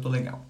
tô legal.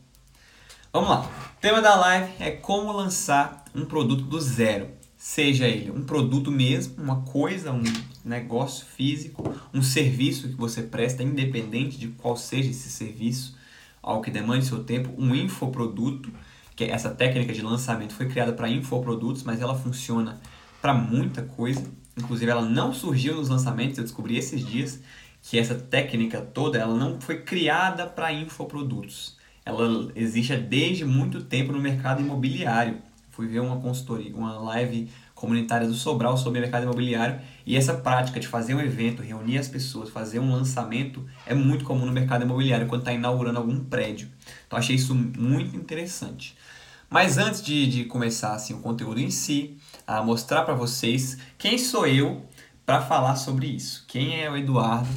Vamos lá. O tema da live é como lançar um produto do zero. Seja ele um produto mesmo, uma coisa, um negócio físico, um serviço que você presta, independente de qual seja esse serviço, algo que demande seu tempo, um infoproduto, que essa técnica de lançamento foi criada para infoprodutos, mas ela funciona para muita coisa. Inclusive, ela não surgiu nos lançamentos, eu descobri esses dias que essa técnica toda ela não foi criada para infoprodutos. Ela existe desde muito tempo no mercado imobiliário. Fui ver uma consultoria, uma live comunitária do Sobral sobre mercado imobiliário e essa prática de fazer um evento, reunir as pessoas, fazer um lançamento é muito comum no mercado imobiliário quando está inaugurando algum prédio. Então achei isso muito interessante. Mas antes de, de começar assim, o conteúdo em si, a mostrar para vocês quem sou eu para falar sobre isso. Quem é o Eduardo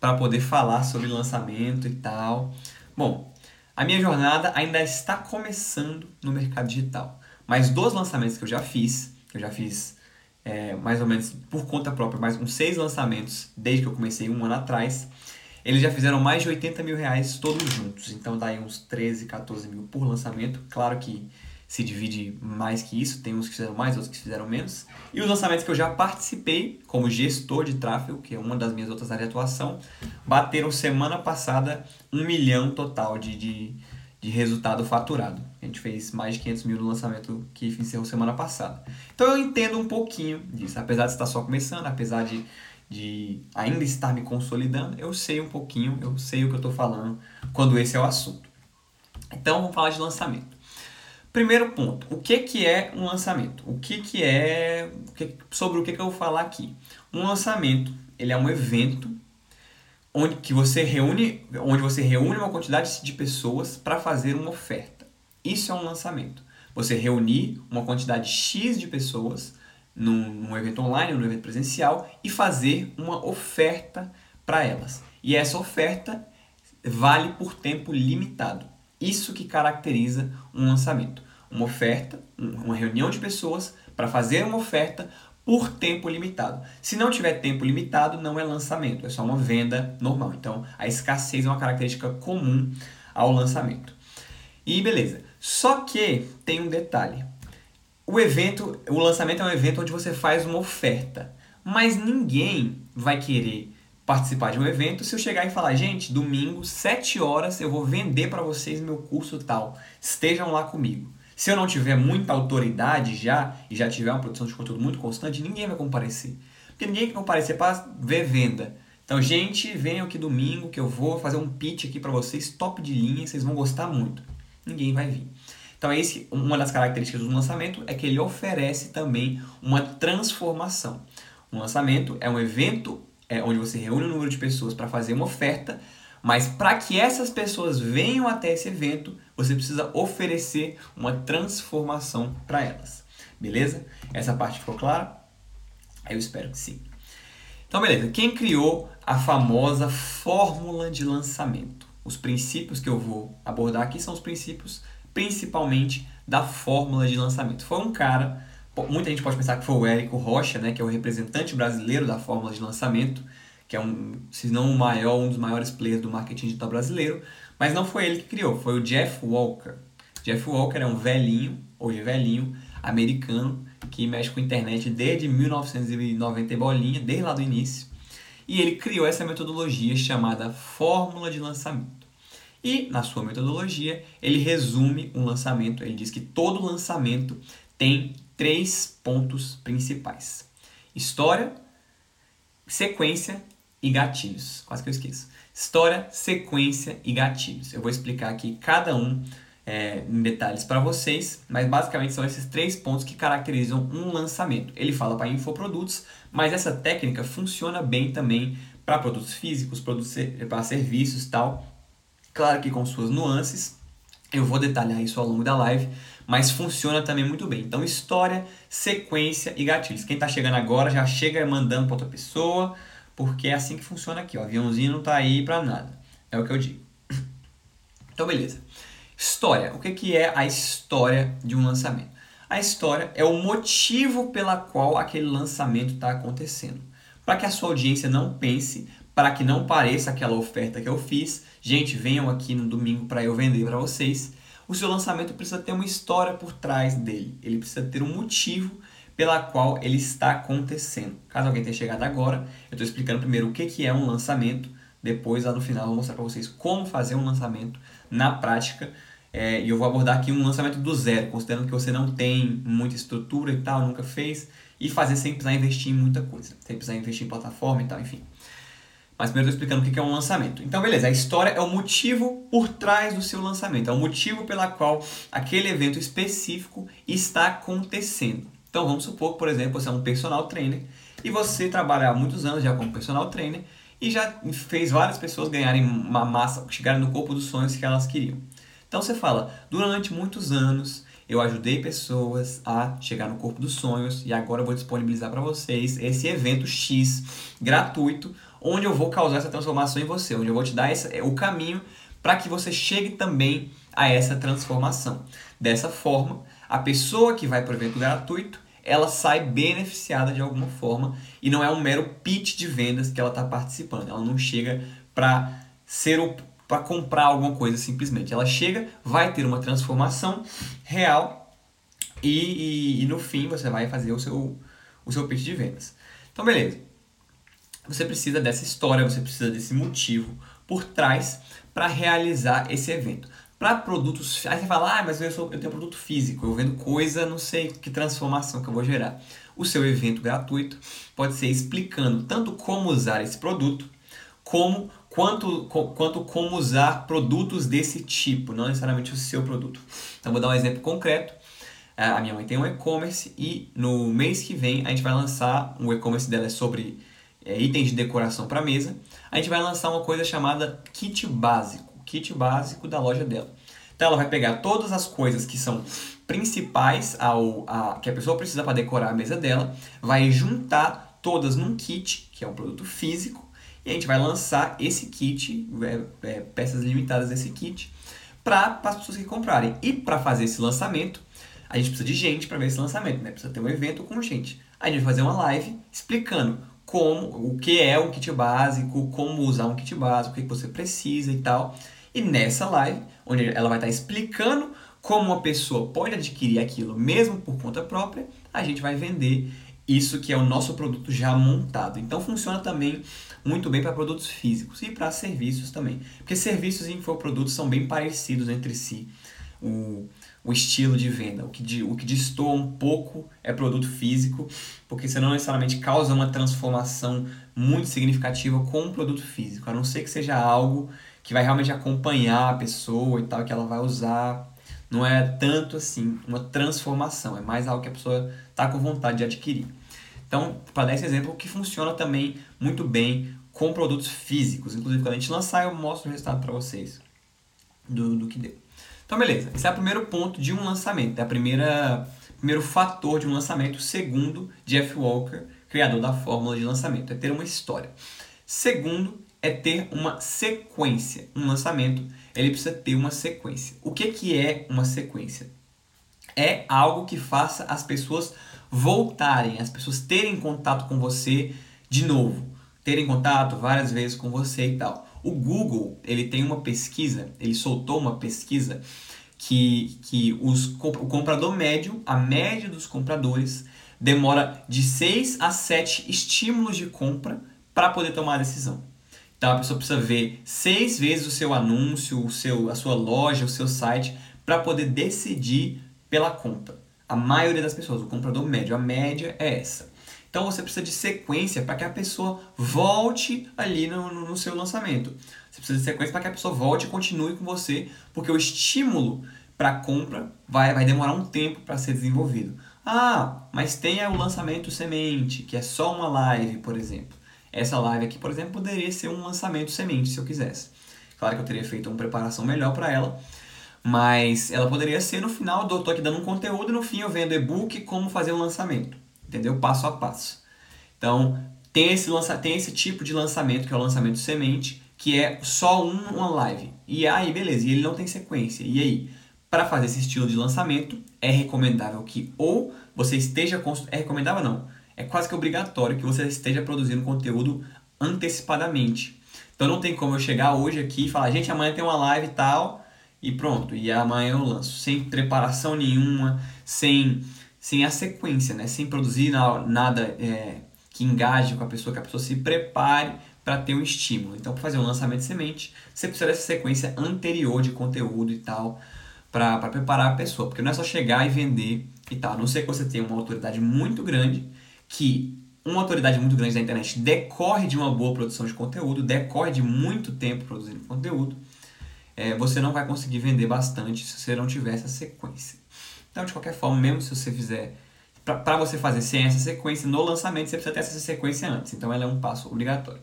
para poder falar sobre lançamento e tal. Bom, a minha jornada ainda está começando no mercado digital. Mas dos lançamentos que eu já fiz, eu já fiz é, mais ou menos por conta própria, mais uns seis lançamentos desde que eu comecei um ano atrás. Eles já fizeram mais de 80 mil reais todos juntos, então dá aí uns 13, 14 mil por lançamento. Claro que se divide mais que isso, tem uns que fizeram mais, outros que fizeram menos. E os lançamentos que eu já participei como gestor de tráfego, que é uma das minhas outras áreas de atuação, bateram semana passada um milhão total de, de, de resultado faturado. A gente fez mais de 500 mil no lançamento que encerrou semana passada. Então eu entendo um pouquinho disso, apesar de estar só começando, apesar de de ainda estar me consolidando, eu sei um pouquinho, eu sei o que eu estou falando quando esse é o assunto. Então vamos falar de lançamento. Primeiro ponto, o que, que é um lançamento? O que, que é. sobre o que, que eu vou falar aqui? Um lançamento ele é um evento onde, que você reúne, onde você reúne uma quantidade de pessoas para fazer uma oferta. Isso é um lançamento. Você reunir uma quantidade X de pessoas num, num evento online ou num evento presencial e fazer uma oferta para elas. E essa oferta vale por tempo limitado. Isso que caracteriza um lançamento. Uma oferta, uma reunião de pessoas para fazer uma oferta por tempo limitado. Se não tiver tempo limitado, não é lançamento, é só uma venda normal. Então, a escassez é uma característica comum ao lançamento. E beleza. Só que tem um detalhe. O evento, o lançamento é um evento onde você faz uma oferta, mas ninguém vai querer participar de um evento se eu chegar e falar, gente, domingo, 7 horas, eu vou vender para vocês meu curso tal. Estejam lá comigo. Se eu não tiver muita autoridade já e já tiver uma produção de conteúdo muito constante, ninguém vai comparecer. Porque ninguém quer comparecer para ver venda. Então, gente, venham aqui domingo que eu vou fazer um pitch aqui para vocês, top de linha, vocês vão gostar muito. Ninguém vai vir. Então, esse, uma das características do lançamento é que ele oferece também uma transformação. Um lançamento é um evento é, onde você reúne um número de pessoas para fazer uma oferta, mas para que essas pessoas venham até esse evento, você precisa oferecer uma transformação para elas. Beleza? Essa parte ficou clara? Eu espero que sim. Então, beleza. Quem criou a famosa fórmula de lançamento? Os princípios que eu vou abordar aqui são os princípios principalmente da fórmula de lançamento. Foi um cara, muita gente pode pensar que foi o Érico Rocha, né, que é o representante brasileiro da fórmula de lançamento, que é um, se não o maior, um dos maiores players do marketing digital brasileiro, mas não foi ele que criou, foi o Jeff Walker. Jeff Walker é um velhinho, hoje velhinho, americano, que mexe com internet desde 1990 bolinha, desde lá do início. E ele criou essa metodologia chamada fórmula de lançamento. E, na sua metodologia, ele resume um lançamento. Ele diz que todo lançamento tem três pontos principais: história, sequência e gatilhos. Quase que eu esqueço. História, sequência e gatilhos. Eu vou explicar aqui cada um é, em detalhes para vocês, mas basicamente são esses três pontos que caracterizam um lançamento. Ele fala para infoprodutos, mas essa técnica funciona bem também para produtos físicos, produtos para serviços tal. Claro que com suas nuances, eu vou detalhar isso ao longo da live, mas funciona também muito bem. Então, história, sequência e gatilhos. Quem está chegando agora já chega mandando para outra pessoa, porque é assim que funciona aqui. O aviãozinho não está aí para nada. É o que eu digo. Então, beleza. História. O que, que é a história de um lançamento? A história é o motivo pela qual aquele lançamento está acontecendo. Para que a sua audiência não pense, para que não pareça aquela oferta que eu fiz. Gente, venham aqui no domingo para eu vender para vocês. O seu lançamento precisa ter uma história por trás dele. Ele precisa ter um motivo pela qual ele está acontecendo. Caso alguém tenha chegado agora, eu estou explicando primeiro o que, que é um lançamento. Depois, lá no final, eu vou mostrar para vocês como fazer um lançamento na prática. É, e eu vou abordar aqui um lançamento do zero, considerando que você não tem muita estrutura e tal, nunca fez, e fazer sem precisar investir em muita coisa, sem precisar investir em plataforma e tal, enfim. Mas primeiro eu estou explicando o que é um lançamento. Então, beleza, a história é o motivo por trás do seu lançamento, é o motivo pela qual aquele evento específico está acontecendo. Então, vamos supor por exemplo, você é um personal trainer e você trabalha há muitos anos já como personal trainer e já fez várias pessoas ganharem uma massa, chegarem no corpo dos sonhos que elas queriam. Então você fala, durante muitos anos eu ajudei pessoas a chegar no corpo dos sonhos e agora eu vou disponibilizar para vocês esse evento X gratuito, onde eu vou causar essa transformação em você, onde eu vou te dar esse, o caminho para que você chegue também a essa transformação. Dessa forma, a pessoa que vai para o evento gratuito, ela sai beneficiada de alguma forma e não é um mero pitch de vendas que ela está participando. Ela não chega para ser o para comprar alguma coisa simplesmente. Ela chega, vai ter uma transformação real e, e, e, no fim você vai fazer o seu, o seu pitch de vendas. Então, beleza. Você precisa dessa história, você precisa desse motivo por trás para realizar esse evento. Para produtos. Aí você fala, ah, mas eu, sou, eu tenho produto físico, eu vendo coisa, não sei que transformação que eu vou gerar. O seu evento gratuito pode ser explicando tanto como usar esse produto, como quanto, quanto como usar produtos desse tipo, não necessariamente o seu produto. Então, vou dar um exemplo concreto. É, a minha mãe tem um e-commerce e no mês que vem a gente vai lançar, um e-commerce dela é sobre é, itens de decoração para mesa. A gente vai lançar uma coisa chamada kit básico, kit básico da loja dela. Então ela vai pegar todas as coisas que são principais ao, a, que a pessoa precisa para decorar a mesa dela, vai juntar todas num kit, que é um produto físico, e a gente vai lançar esse kit, é, é, peças limitadas desse kit, para as pessoas que comprarem. E para fazer esse lançamento, a gente precisa de gente para ver esse lançamento, né? Precisa ter um evento com gente. A gente vai fazer uma live explicando como, o que é um kit básico, como usar um kit básico, o que você precisa e tal. E nessa live, onde ela vai estar explicando como uma pessoa pode adquirir aquilo mesmo por conta própria, a gente vai vender isso que é o nosso produto já montado. Então funciona também muito bem para produtos físicos e para serviços também. Porque serviços e infoprodutos são bem parecidos entre si. O, o estilo de venda. O que, o que destoa um pouco é produto físico, porque você não necessariamente causa uma transformação muito significativa com um produto físico, a não ser que seja algo que vai realmente acompanhar a pessoa e tal, que ela vai usar. Não é tanto assim uma transformação, é mais algo que a pessoa está com vontade de adquirir. Então, para dar esse exemplo, que funciona também muito bem com produtos físicos. Inclusive, quando a gente lançar, eu mostro o resultado para vocês do, do que deu. Então, beleza. Esse é o primeiro ponto de um lançamento. É o primeiro fator de um lançamento, segundo Jeff Walker, criador da fórmula de lançamento. É ter uma história. Segundo, é ter uma sequência. Um lançamento, ele precisa ter uma sequência. O que, que é uma sequência? É algo que faça as pessoas voltarem, as pessoas terem contato com você de novo, terem contato várias vezes com você e tal. O Google, ele tem uma pesquisa, ele soltou uma pesquisa que, que os, o comprador médio, a média dos compradores, demora de 6 a 7 estímulos de compra para poder tomar a decisão. Então a pessoa precisa ver seis vezes o seu anúncio, o seu, a sua loja, o seu site, para poder decidir pela compra a maioria das pessoas, o comprador médio, a média é essa. Então você precisa de sequência para que a pessoa volte ali no, no, no seu lançamento. Você precisa de sequência para que a pessoa volte e continue com você, porque o estímulo para compra vai, vai demorar um tempo para ser desenvolvido. Ah, mas tem o lançamento semente, que é só uma live, por exemplo. Essa live aqui, por exemplo, poderia ser um lançamento semente, se eu quisesse. Claro que eu teria feito uma preparação melhor para ela, mas ela poderia ser no final, eu tô aqui dando um conteúdo e no fim eu vendo e-book como fazer um lançamento. Entendeu? Passo a passo. Então, tem esse, lança, tem esse tipo de lançamento, que é o lançamento semente, que é só um, uma live. E aí, beleza, e ele não tem sequência. E aí, para fazer esse estilo de lançamento, é recomendável que ou você esteja. É recomendável não. É quase que obrigatório que você esteja produzindo conteúdo antecipadamente. Então não tem como eu chegar hoje aqui e falar, gente, amanhã tem uma live e tal, e pronto, e amanhã eu lanço, sem preparação nenhuma, sem, sem a sequência, né? sem produzir nada é, que engaje com a pessoa, que a pessoa se prepare para ter um estímulo. Então, para fazer um lançamento de semente, você precisa dessa sequência anterior de conteúdo e tal, para preparar a pessoa, porque não é só chegar e vender e tal, a não ser que você tenha uma autoridade muito grande que uma autoridade muito grande da internet decorre de uma boa produção de conteúdo, decorre de muito tempo produzindo conteúdo, é, você não vai conseguir vender bastante se você não tiver essa sequência. Então, de qualquer forma, mesmo se você fizer. Para você fazer sem essa sequência no lançamento, você precisa ter essa sequência antes. Então, ela é um passo obrigatório.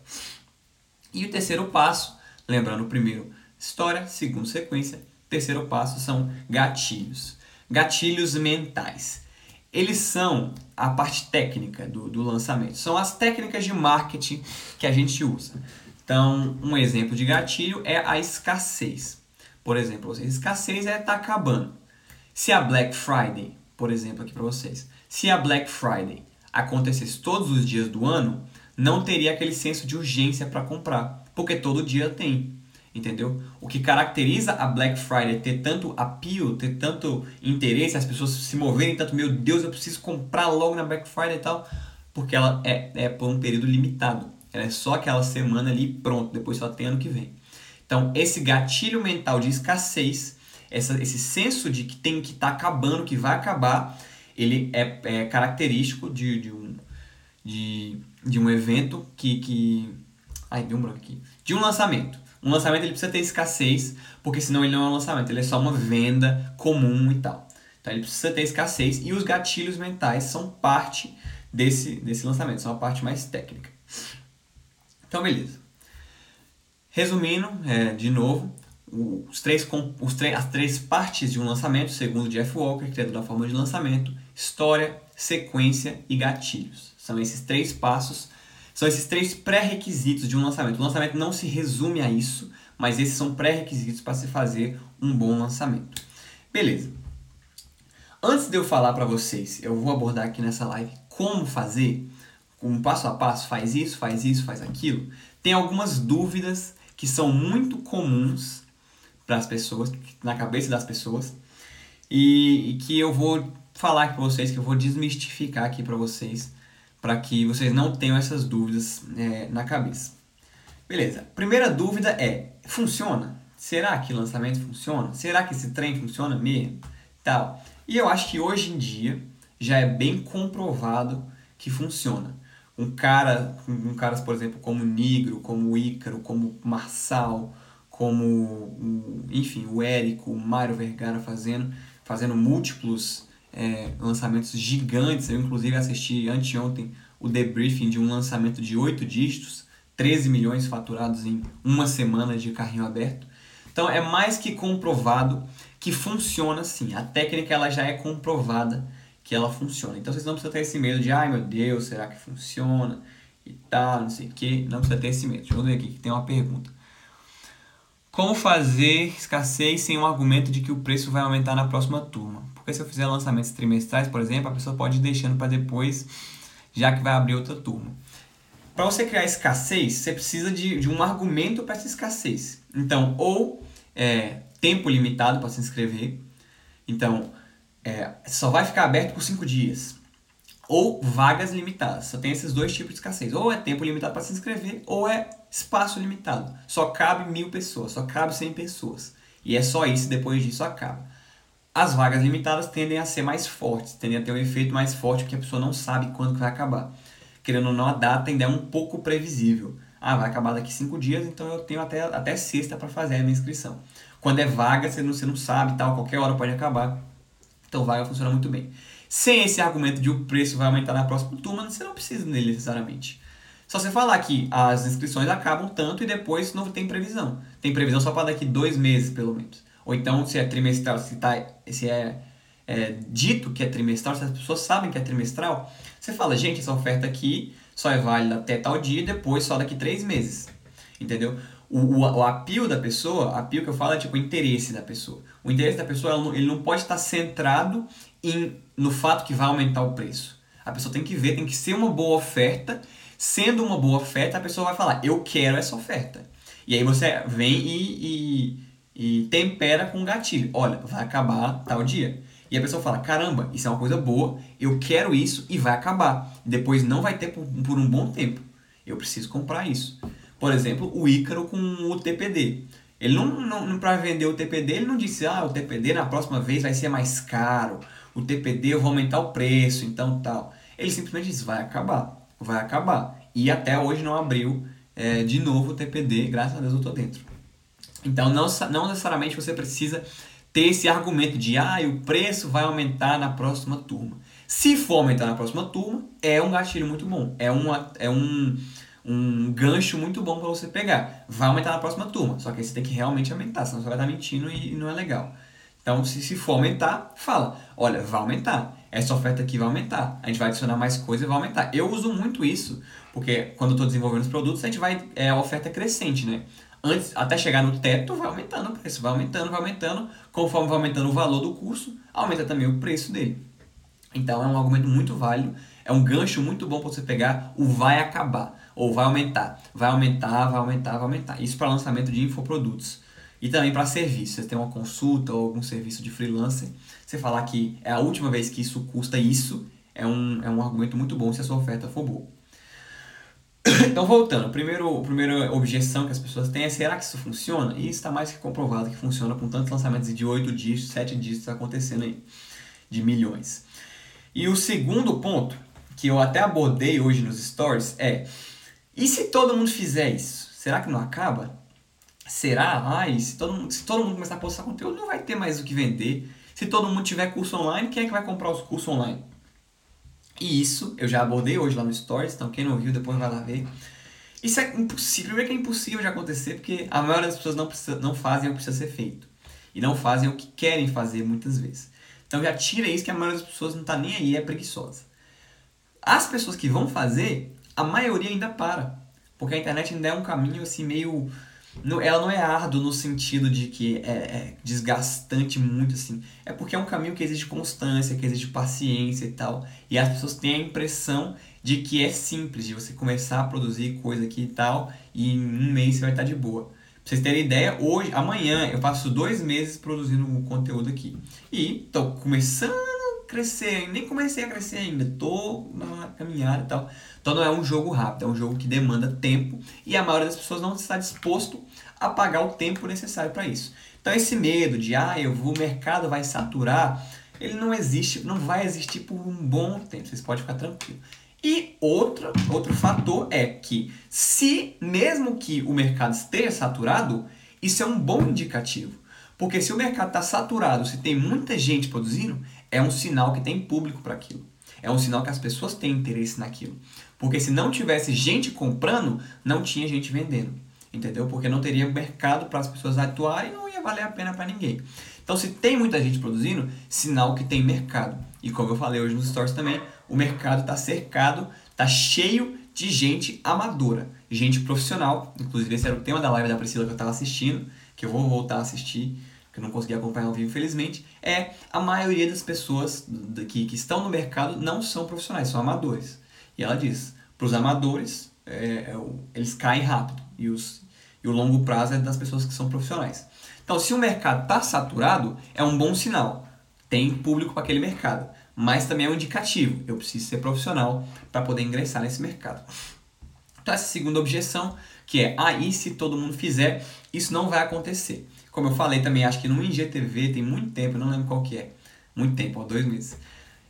E o terceiro passo, lembrando o primeiro, história, segundo, sequência. Terceiro passo são gatilhos. Gatilhos mentais eles são a parte técnica do, do lançamento. São as técnicas de marketing que a gente usa. Então, um exemplo de gatilho é a escassez. Por exemplo, escassez é estar tá acabando. Se a Black Friday, por exemplo, aqui para vocês, se a Black Friday acontecesse todos os dias do ano, não teria aquele senso de urgência para comprar, porque todo dia tem entendeu? O que caracteriza a Black Friday ter tanto appeal, ter tanto interesse, as pessoas se moverem tanto, meu Deus, eu preciso comprar logo na Black Friday e tal, porque ela é, é por um período limitado. Ela é só aquela semana ali pronto, depois só tem ano que vem. Então, esse gatilho mental de escassez, essa, esse senso de que tem que estar tá acabando, que vai acabar, ele é, é característico de, de, um, de, de um evento que, que. Ai, deu um branco aqui. De um lançamento. Um lançamento ele precisa ter escassez, porque senão ele não é um lançamento, ele é só uma venda comum e tal. Então ele precisa ter escassez e os gatilhos mentais são parte desse, desse lançamento, são a parte mais técnica. Então, beleza. Resumindo, é, de novo, os três, os três, as três partes de um lançamento, segundo Jeff Walker, criador da forma de lançamento, história, sequência e gatilhos. São esses três passos são esses três pré-requisitos de um lançamento. O lançamento não se resume a isso, mas esses são pré-requisitos para se fazer um bom lançamento. Beleza. Antes de eu falar para vocês, eu vou abordar aqui nessa live como fazer, um passo a passo, faz isso, faz isso, faz aquilo. Tem algumas dúvidas que são muito comuns para as pessoas, na cabeça das pessoas, e, e que eu vou falar aqui para vocês, que eu vou desmistificar aqui para vocês para que vocês não tenham essas dúvidas é, na cabeça. Beleza. Primeira dúvida é: funciona? Será que lançamento funciona? Será que esse trem funciona mesmo? Tal. E eu acho que hoje em dia já é bem comprovado que funciona. Um cara, um caras, por exemplo, como Nigro, como Ícaro, como Marçal, como, enfim, o Érico, o Mário Vergara fazendo, fazendo múltiplos é, lançamentos gigantes. Eu, inclusive, assisti anteontem o debriefing de um lançamento de 8 dígitos, 13 milhões faturados em uma semana de carrinho aberto. Então, é mais que comprovado que funciona sim. A técnica ela já é comprovada que ela funciona. Então, vocês não precisam ter esse medo de, ai meu Deus, será que funciona? E tal, não sei o que. Não precisa ter esse medo. Deixa eu ver aqui que tem uma pergunta. Como fazer escassez sem um argumento de que o preço vai aumentar na próxima turma? Se eu fizer lançamentos trimestrais, por exemplo, a pessoa pode ir deixando para depois, já que vai abrir outra turma. Para você criar escassez, você precisa de, de um argumento para essa escassez. Então, ou é, tempo limitado para se inscrever. Então, é, só vai ficar aberto por 5 dias. Ou vagas limitadas. Só tem esses dois tipos de escassez. Ou é tempo limitado para se inscrever, ou é espaço limitado. Só cabe mil pessoas, só cabe 100 pessoas. E é só isso, depois disso acaba as vagas limitadas tendem a ser mais fortes, tendem a ter um efeito mais forte porque a pessoa não sabe quando vai acabar. Querendo ou não, a data ainda é um pouco previsível. Ah, vai acabar daqui cinco dias, então eu tenho até, até sexta para fazer a minha inscrição. Quando é vaga, você não, você não sabe, tal, qualquer hora pode acabar. Então vaga funciona muito bem. Sem esse argumento de o preço vai aumentar na próxima turma, você não precisa dele necessariamente. Só você falar que as inscrições acabam tanto e depois não tem previsão. Tem previsão só para daqui dois meses, pelo menos. Ou então, se é trimestral, se, tá, se é, é dito que é trimestral, se as pessoas sabem que é trimestral, você fala, gente, essa oferta aqui só é válida até tal dia e depois só daqui três meses. Entendeu? O, o, o apio da pessoa, apio que eu falo é tipo o interesse da pessoa. O interesse da pessoa, ele não pode estar centrado em, no fato que vai aumentar o preço. A pessoa tem que ver, tem que ser uma boa oferta Sendo uma boa oferta, a pessoa vai falar, eu quero essa oferta. E aí você vem e, e, e tempera com gatilho. Olha, vai acabar tal dia. E a pessoa fala, caramba, isso é uma coisa boa, eu quero isso e vai acabar. Depois não vai ter por, por um bom tempo. Eu preciso comprar isso. Por exemplo, o Ícaro com o TPD. Ele não, não, para vender o TPD, ele não disse, ah, o TPD na próxima vez vai ser mais caro, o TPD eu vou aumentar o preço, então tal. Ele simplesmente disse, vai acabar, vai acabar. E até hoje não abriu é, de novo o TPD, graças a Deus eu tô dentro. Então não, não necessariamente você precisa ter esse argumento de, ah, o preço vai aumentar na próxima turma. Se for aumentar na próxima turma, é um gatilho muito bom, é, uma, é um um gancho muito bom para você pegar. Vai aumentar na próxima turma, só que você tem que realmente aumentar, senão você vai estar mentindo e, não é legal. Então, se, se for aumentar, fala: olha, vai aumentar. Essa oferta aqui vai aumentar. A gente vai adicionar mais coisa e vai aumentar. Eu uso muito isso, porque quando eu estou desenvolvendo os produtos, a gente vai. É a oferta crescente, né? Antes, até chegar no teto, vai aumentando o preço, vai aumentando, vai aumentando. Conforme vai aumentando o valor do curso, aumenta também o preço dele. Então é um argumento muito válido, é um gancho muito bom para você pegar o vai acabar ou vai aumentar, vai aumentar, vai aumentar, vai aumentar. Isso para lançamento de infoprodutos. E também para serviço. Você tem uma consulta ou algum serviço de freelancer, você falar que é a última vez que isso custa isso, é um, é um argumento muito bom se a sua oferta for boa. Então, voltando, primeiro, a primeira objeção que as pessoas têm é: será que isso funciona? E está mais que comprovado que funciona com tantos lançamentos de 8 dígitos, 7 dígitos acontecendo aí, de milhões. E o segundo ponto, que eu até abordei hoje nos stories, é e se todo mundo fizer isso, será que não acaba? Será? Ai, se todo, mundo, se todo mundo começar a postar conteúdo, não vai ter mais o que vender. Se todo mundo tiver curso online, quem é que vai comprar os cursos online? E isso eu já abordei hoje lá no Stories, então quem não viu depois vai lá ver. Isso é impossível, primeiro que é impossível de acontecer, porque a maioria das pessoas não, precisa, não fazem o que precisa ser feito. E não fazem o que querem fazer muitas vezes. Então já tira isso que a maioria das pessoas não está nem aí, é preguiçosa. As pessoas que vão fazer, a maioria ainda para. Porque a internet ainda é um caminho assim meio. Ela não é árduo no sentido de que é, é, desgastante muito assim. É porque é um caminho que exige constância, que exige paciência e tal. E as pessoas têm a impressão de que é simples, de você começar a produzir coisa aqui e tal, e em um mês você vai estar de boa. Pra vocês terem ideia, hoje, amanhã, eu passo dois meses produzindo conteúdo aqui. E estou começando crescer, nem comecei a crescer ainda, tô na caminhada e tal. Então não é um jogo rápido, é um jogo que demanda tempo e a maioria das pessoas não está disposto a pagar o tempo necessário para isso. Então esse medo de ah, eu vou, o mercado vai saturar, ele não existe, não vai existir por um bom tempo. Vocês podem ficar tranquilo. E outra, outro fator é que se mesmo que o mercado esteja saturado, isso é um bom indicativo. Porque se o mercado está saturado, se tem muita gente produzindo, é um sinal que tem público para aquilo. É um sinal que as pessoas têm interesse naquilo. Porque se não tivesse gente comprando, não tinha gente vendendo. Entendeu? Porque não teria mercado para as pessoas atuarem e não ia valer a pena para ninguém. Então, se tem muita gente produzindo, sinal que tem mercado. E como eu falei hoje nos stories também, o mercado está cercado, está cheio de gente amadora, gente profissional. Inclusive, esse era o tema da live da Priscila que eu estava assistindo, que eu vou voltar a assistir que eu não consegui acompanhar ao vivo, infelizmente, é a maioria das pessoas que, que estão no mercado não são profissionais, são amadores. E ela diz, para os amadores, é, é, eles caem rápido e, os, e o longo prazo é das pessoas que são profissionais. Então, se o mercado está saturado, é um bom sinal. Tem público para aquele mercado. Mas também é um indicativo. Eu preciso ser profissional para poder ingressar nesse mercado. Então, essa segunda objeção, que é, ah, e se todo mundo fizer, isso não vai acontecer. Como eu falei também, acho que no IGTV tem muito tempo, não lembro qual que é, muito tempo, ó, dois meses,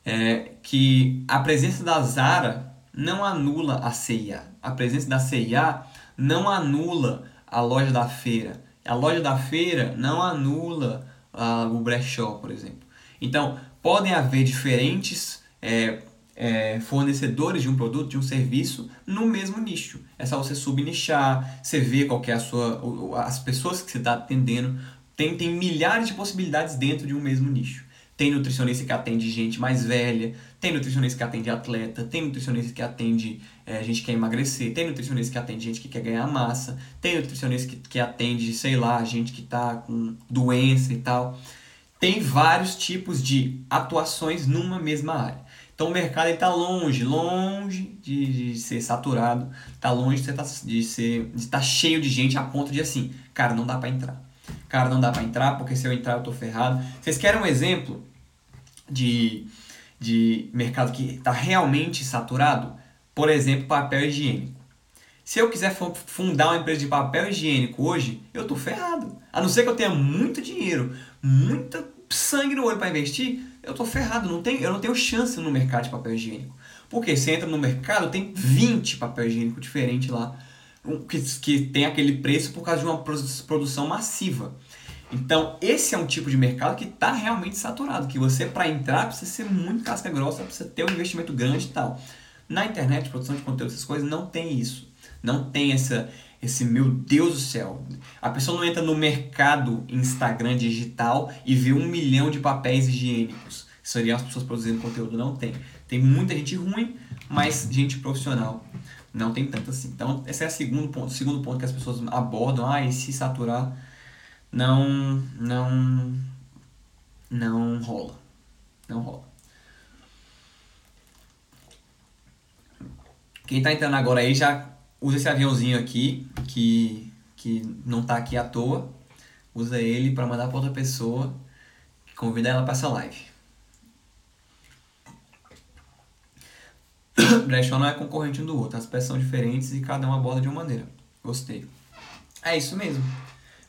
é, que a presença da Zara não anula a CIA. A presença da CIA não anula a loja da feira. A loja da feira não anula uh, o brechó, por exemplo. Então, podem haver diferentes é, é, fornecedores de um produto, de um serviço, no mesmo nicho. É só você subnichar, você ver qual é a sua, as pessoas que você está atendendo. Tem, tem milhares de possibilidades dentro de um mesmo nicho. Tem nutricionista que atende gente mais velha, tem nutricionista que atende atleta, tem nutricionista que atende é, gente que quer emagrecer, tem nutricionista que atende gente que quer ganhar massa, tem nutricionista que, que atende, sei lá, gente que está com doença e tal. Tem vários tipos de atuações numa mesma área. Então o mercado está longe, longe de, de, ser saturado, está longe de ser, de ser de estar tá cheio de gente a ponto de assim, cara, não dá para entrar. Cara, não dá para entrar porque se eu entrar eu tô ferrado. Vocês querem um exemplo de, de mercado que está realmente saturado? Por exemplo, papel higiênico. Se eu quiser fundar uma empresa de papel higiênico hoje, eu tô ferrado. A não ser que eu tenha muito dinheiro, muita sangue no olho para investir, eu tô ferrado, não tenho, eu não tenho chance no mercado de papel higiênico. Porque você entra no mercado, tem 20 papel higiênico diferentes lá, que, que tem aquele preço por causa de uma produção massiva. Então, esse é um tipo de mercado que está realmente saturado, que você, para entrar, precisa ser muito casca grossa, precisa ter um investimento grande e tal. Na internet, produção de conteúdo, essas coisas, não tem isso. Não tem essa, esse meu Deus do céu. A pessoa não entra no mercado Instagram digital e vê um milhão de papéis higiênicos. Seriam as pessoas produzindo conteúdo. Não tem. Tem muita gente ruim, mas gente profissional não tem tanto assim. Então, esse é o segundo ponto, segundo ponto que as pessoas abordam. Ah, e se saturar, não, não, não rola. Não rola. Quem está entrando agora aí já usa esse aviãozinho aqui, que, que não está aqui à toa. Usa ele para mandar para outra pessoa, convida ela para essa live. Brechó não é concorrente um do outro, as peças são diferentes e cada um aborda de uma maneira. Gostei. É isso mesmo.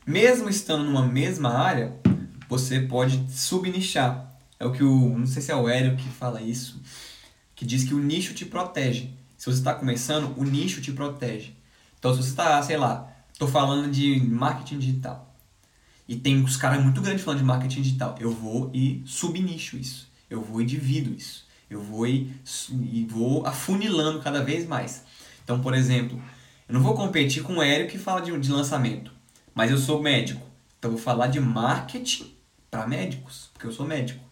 Mesmo estando numa mesma área, você pode subnichar. É o que o. Não sei se é o Hélio que fala isso, que diz que o nicho te protege. Se você está começando, o nicho te protege. Então, se você está, sei lá, estou falando de marketing digital e tem os caras muito grandes falando de marketing digital, eu vou e subnicho isso. Eu vou e divido isso. Eu vou e, e vou afunilando cada vez mais. Então, por exemplo, eu não vou competir com o Hélio que fala de, de lançamento, mas eu sou médico. Então, eu vou falar de marketing para médicos, porque eu sou médico.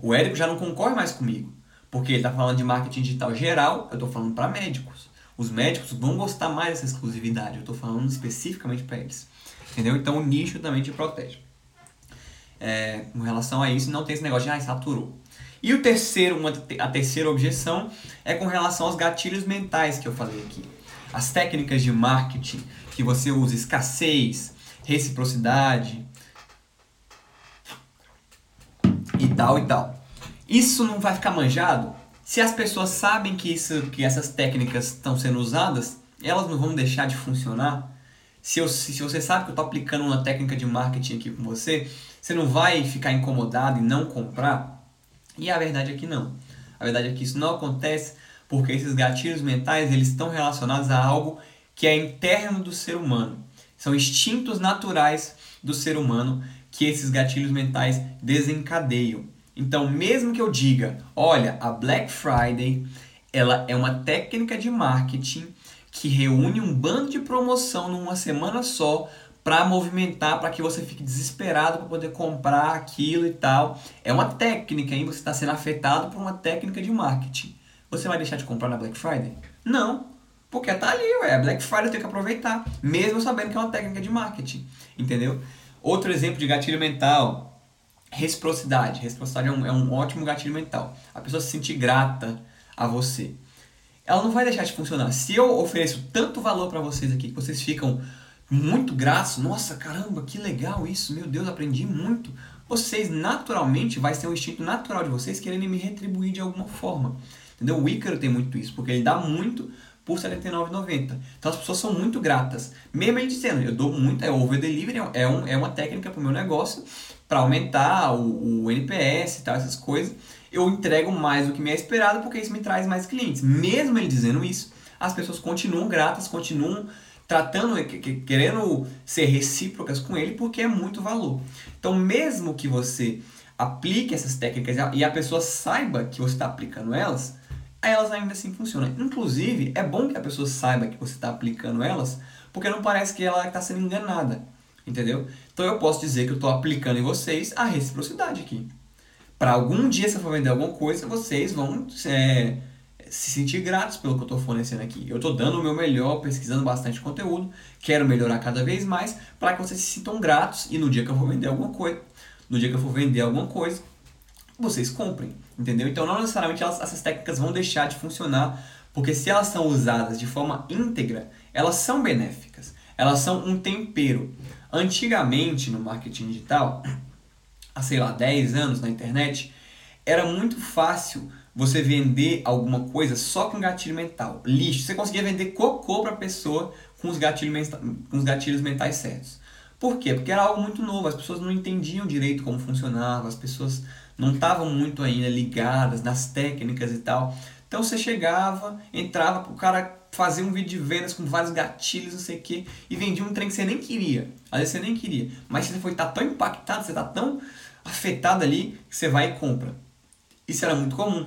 O Érico já não concorre mais comigo. Porque ele está falando de marketing digital geral, eu estou falando para médicos. Os médicos vão gostar mais dessa exclusividade, eu estou falando especificamente para eles. Entendeu? Então o nicho também te protege. É, com relação a isso, não tem esse negócio de ah, saturou. E o terceiro, uma, a terceira objeção é com relação aos gatilhos mentais que eu falei aqui. As técnicas de marketing que você usa, escassez, reciprocidade e tal e tal. Isso não vai ficar manjado? Se as pessoas sabem que, isso, que essas técnicas estão sendo usadas, elas não vão deixar de funcionar? Se, eu, se você sabe que eu estou aplicando uma técnica de marketing aqui com você, você não vai ficar incomodado e não comprar? E a verdade é que não. A verdade é que isso não acontece porque esses gatilhos mentais eles estão relacionados a algo que é interno do ser humano. São instintos naturais do ser humano que esses gatilhos mentais desencadeiam. Então, mesmo que eu diga, olha, a Black Friday, ela é uma técnica de marketing que reúne um bando de promoção numa semana só para movimentar, para que você fique desesperado para poder comprar aquilo e tal. É uma técnica, hein? Você está sendo afetado por uma técnica de marketing. Você vai deixar de comprar na Black Friday? Não, porque tá ali, ué. Black Friday eu tenho que aproveitar, mesmo sabendo que é uma técnica de marketing, entendeu? Outro exemplo de gatilho mental, Reciprocidade. Reciprocidade é um, é um ótimo gatilho mental. A pessoa se sentir grata a você. Ela não vai deixar de funcionar. Se eu ofereço tanto valor para vocês aqui, que vocês ficam muito gratos, nossa, caramba, que legal isso, meu Deus, aprendi muito. Vocês, naturalmente, vai ser um instinto natural de vocês querendo me retribuir de alguma forma. Entendeu? O Ícaro tem muito isso, porque ele dá muito por R$ 79,90. Então as pessoas são muito gratas. Mesmo ele dizendo, eu dou muito, é over delivery, é, um, é uma técnica para o meu negócio, para aumentar o, o NPS e tal, essas coisas, eu entrego mais do que me é esperado porque isso me traz mais clientes. Mesmo ele dizendo isso, as pessoas continuam gratas, continuam tratando, querendo ser recíprocas com ele porque é muito valor. Então, mesmo que você aplique essas técnicas e a pessoa saiba que você está aplicando elas, elas ainda assim funcionam. Inclusive, é bom que a pessoa saiba que você está aplicando elas, porque não parece que ela está sendo enganada. Entendeu? Então eu posso dizer que eu estou aplicando em vocês a reciprocidade aqui. Para algum dia, se eu for vender alguma coisa, vocês vão é, se sentir gratos pelo que eu estou fornecendo aqui. Eu estou dando o meu melhor, pesquisando bastante conteúdo, quero melhorar cada vez mais para que vocês se sintam gratos e no dia que eu for vender alguma coisa, no dia que eu for vender alguma coisa, vocês comprem, entendeu? Então não necessariamente elas, essas técnicas vão deixar de funcionar, porque se elas são usadas de forma íntegra, elas são benéficas, elas são um tempero. Antigamente no marketing digital, há sei lá 10 anos na internet, era muito fácil você vender alguma coisa só com gatilho mental. Lixo. Você conseguia vender cocô para a pessoa com os, gatilhos com os gatilhos mentais certos. Por quê? Porque era algo muito novo, as pessoas não entendiam direito como funcionava, as pessoas não estavam muito ainda ligadas nas técnicas e tal. Então você chegava, entrava, o cara fazia um vídeo de vendas com vários gatilhos, não sei o quê, e vendia um trem que você nem queria. Às vezes você nem queria. Mas você foi tá tão impactado, você tá tão afetado ali, que você vai e compra. Isso era muito comum.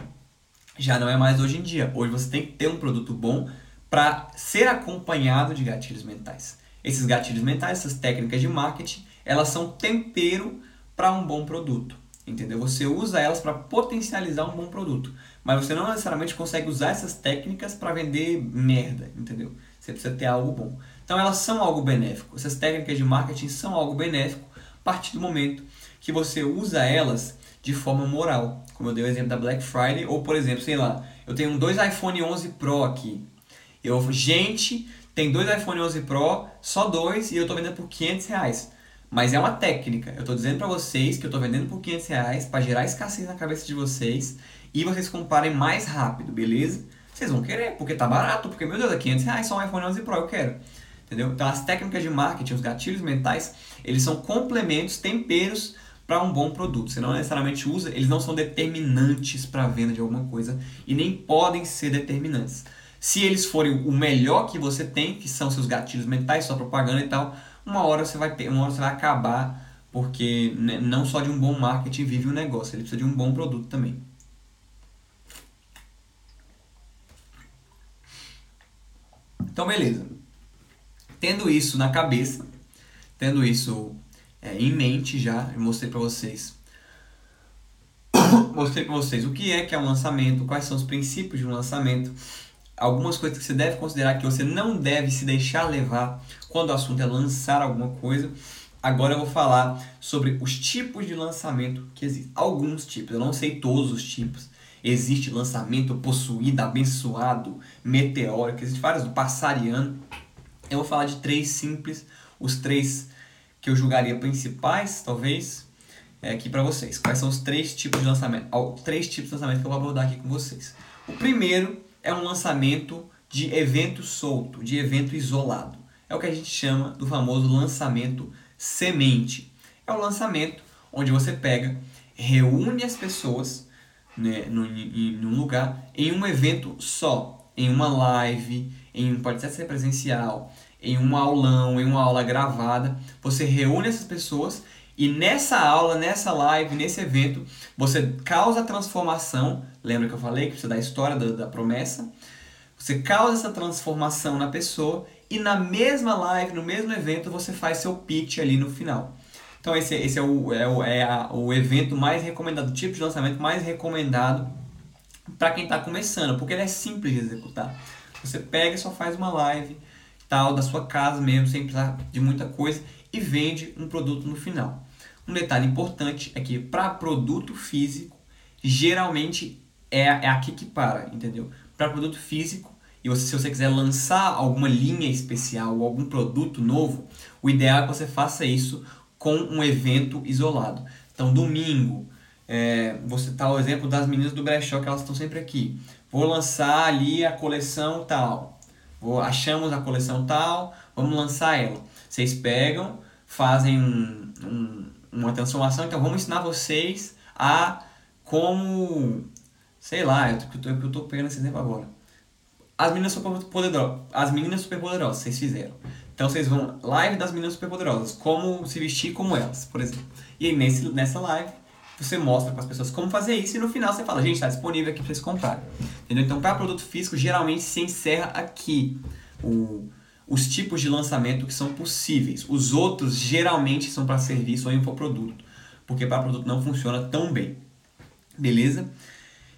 Já não é mais hoje em dia. Hoje você tem que ter um produto bom para ser acompanhado de gatilhos mentais. Esses gatilhos mentais, essas técnicas de marketing, elas são tempero para um bom produto. Entendeu? Você usa elas para potencializar um bom produto, mas você não necessariamente consegue usar essas técnicas para vender merda, entendeu? Você precisa ter algo bom. Então elas são algo benéfico. Essas técnicas de marketing são algo benéfico a partir do momento que você usa elas de forma moral. Como eu dei o exemplo da Black Friday, ou por exemplo, sei lá, eu tenho dois iPhone 11 Pro aqui. Eu, gente, tem dois iPhone 11 Pro, só dois, e eu estou vendendo por 500 reais. Mas é uma técnica. Eu estou dizendo para vocês que eu estou vendendo por 500 reais para gerar escassez na cabeça de vocês e vocês comprarem mais rápido, beleza? Vocês vão querer, porque tá barato, porque, meu Deus, é 500 reais só um iPhone 11 Pro, eu quero. Entendeu? Então, as técnicas de marketing, os gatilhos mentais, eles são complementos, temperos para um bom produto. Você não necessariamente usa, eles não são determinantes para a venda de alguma coisa e nem podem ser determinantes. Se eles forem o melhor que você tem, que são seus gatilhos mentais, sua propaganda e tal, uma hora você vai ter, uma hora você vai acabar, porque né, não só de um bom marketing vive o um negócio, ele precisa de um bom produto também. Então, beleza. Tendo isso na cabeça, tendo isso é, em mente já, eu mostrei para vocês. mostrei para vocês o que é que é um lançamento, quais são os princípios de um lançamento, algumas coisas que você deve considerar que você não deve se deixar levar quando o assunto é lançar alguma coisa. Agora eu vou falar sobre os tipos de lançamento que existem. Alguns tipos, eu não sei todos os tipos. Existe lançamento possuído, abençoado, meteórico, existe vários do passariano. Eu vou falar de três simples, os três que eu julgaria principais, talvez, é, aqui para vocês. Quais são os três tipos de lançamento? Três tipos de lançamento que eu vou abordar aqui com vocês. O primeiro é um lançamento de evento solto, de evento isolado. É o que a gente chama do famoso lançamento semente. É o lançamento onde você pega, reúne as pessoas né, no, em, num lugar em um evento só, em uma live, em pode ser presencial, em um aulão, em uma aula gravada, você reúne essas pessoas e nessa aula, nessa live, nesse evento, você causa a transformação. Lembra que eu falei que precisa da história da, da promessa? Você causa essa transformação na pessoa e na mesma live, no mesmo evento, você faz seu pitch ali no final. Então esse, esse é, o, é, o, é a, o evento mais recomendado, o tipo de lançamento mais recomendado para quem está começando, porque ele é simples de executar. Você pega e só faz uma live, tal, da sua casa mesmo, sem precisar de muita coisa, e vende um produto no final. Um detalhe importante é que para produto físico, geralmente é, é aqui que para, entendeu? Para produto físico, e você, se você quiser lançar alguma linha especial ou algum produto novo, o ideal é que você faça isso com um evento isolado. Então, domingo, é, vou citar o exemplo das meninas do brechó, que elas estão sempre aqui. Vou lançar ali a coleção tal achamos a coleção tal, vamos lançar ela. Vocês pegam, fazem um, um, uma transformação, então vamos ensinar vocês a como, sei lá, eu tô, eu pegando esse exemplo agora. As meninas super poderosas, as meninas super poderosas, vocês fizeram. Então vocês vão live das meninas super poderosas, como se vestir como elas, por exemplo. E aí nesse, nessa live você mostra para as pessoas como fazer isso e no final você fala, gente, está disponível aqui para vocês comprarem. Entendeu? Então, para produto físico, geralmente se encerra aqui o, os tipos de lançamento que são possíveis. Os outros geralmente são para serviço ou infoproduto, porque para produto não funciona tão bem. Beleza?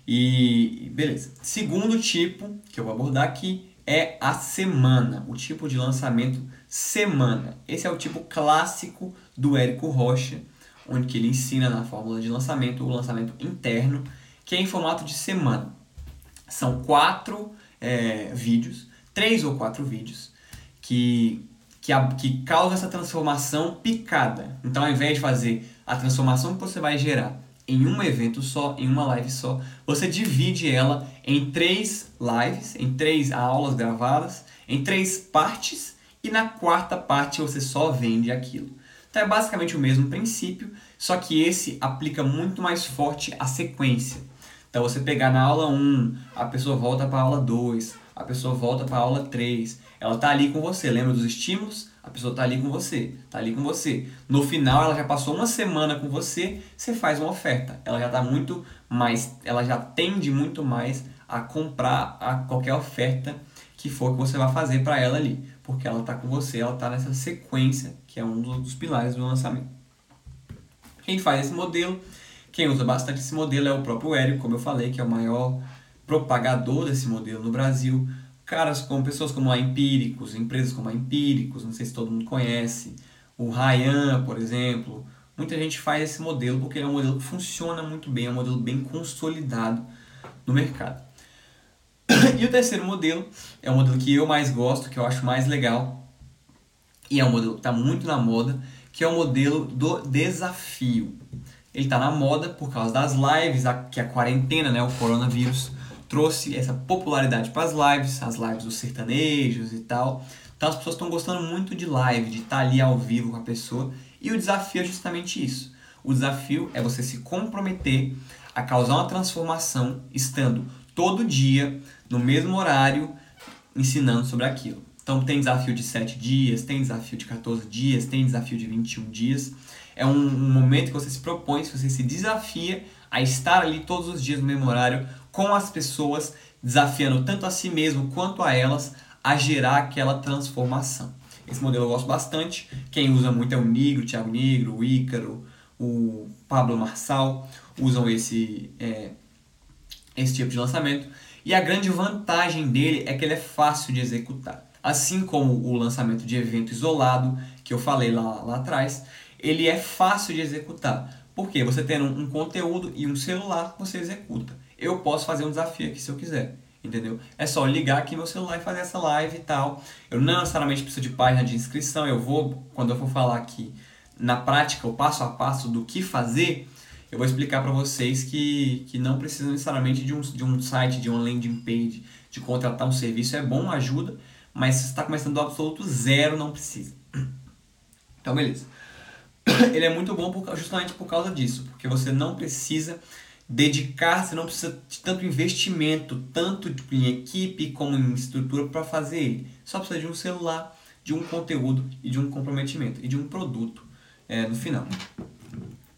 E beleza. Segundo tipo que eu vou abordar aqui é a semana, o tipo de lançamento semana. Esse é o tipo clássico do Érico Rocha onde que ele ensina na fórmula de lançamento o lançamento interno, que é em formato de semana. São quatro é, vídeos, três ou quatro vídeos, que, que, a, que causam essa transformação picada. Então, ao invés de fazer a transformação que você vai gerar em um evento só, em uma live só, você divide ela em três lives, em três aulas gravadas, em três partes, e na quarta parte você só vende aquilo. Então é basicamente o mesmo princípio, só que esse aplica muito mais forte a sequência. Então você pegar na aula 1, a pessoa volta para a aula 2, a pessoa volta para a aula 3, ela está ali com você, lembra dos estímulos? A pessoa está ali com você, está ali com você. No final, ela já passou uma semana com você, você faz uma oferta. Ela já está muito mais, ela já tende muito mais a comprar a qualquer oferta que for que você vai fazer para ela ali, porque ela está com você, ela está nessa sequência que é um dos pilares do lançamento. Quem faz esse modelo, quem usa bastante esse modelo é o próprio Érico, como eu falei, que é o maior propagador desse modelo no Brasil. Caras como pessoas como a Empíricos, empresas como a Empíricos, não sei se todo mundo conhece, o Ryan, por exemplo. Muita gente faz esse modelo porque ele é um modelo que funciona muito bem, é um modelo bem consolidado no mercado. E o terceiro modelo é o modelo que eu mais gosto, que eu acho mais legal, e é um modelo que está muito na moda, que é o modelo do desafio. Ele está na moda por causa das lives, que a quarentena, né, o coronavírus, trouxe essa popularidade para as lives, as lives dos sertanejos e tal. Então as pessoas estão gostando muito de live, de estar tá ali ao vivo com a pessoa. E o desafio é justamente isso. O desafio é você se comprometer a causar uma transformação estando todo dia, no mesmo horário, ensinando sobre aquilo. Então tem desafio de 7 dias, tem desafio de 14 dias, tem desafio de 21 dias. É um, um momento que você se propõe, que você se desafia a estar ali todos os dias no mesmo horário com as pessoas, desafiando tanto a si mesmo quanto a elas a gerar aquela transformação. Esse modelo eu gosto bastante. Quem usa muito é o Negro, o Thiago Negro, o Ícaro, o Pablo Marçal, usam esse, é, esse tipo de lançamento. E a grande vantagem dele é que ele é fácil de executar. Assim como o lançamento de evento isolado, que eu falei lá, lá atrás, ele é fácil de executar. Porque você tendo um, conteúdo e um celular, você executa. Eu posso fazer um desafio aqui se eu quiser entendeu? É só ligar aqui meu celular e fazer essa live e tal. Eu não necessariamente preciso de página de inscrição, eu vou, quando eu for falar aqui na prática, o passo a passo do que fazer, eu vou explicar para vocês que, que não precisa necessariamente de um, de um site, de uma landing page, de contratar um serviço. É bom, ajuda, mas se você está começando do absoluto zero, não precisa. Então, beleza. Ele é muito bom por, justamente por causa disso, porque você não precisa dedicar, você não precisa de tanto investimento, tanto em equipe como em estrutura para fazer ele. Só precisa de um celular, de um conteúdo e de um comprometimento e de um produto é, no final.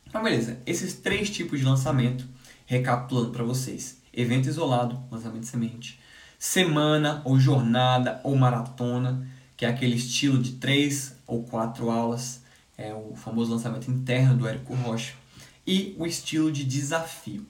Então, beleza. Esses três tipos de lançamento, recapitulando para vocês: evento isolado, lançamento de semente, semana ou jornada ou maratona, que é aquele estilo de três ou quatro aulas, é o famoso lançamento interno do Érico Rocha, e o estilo de desafio,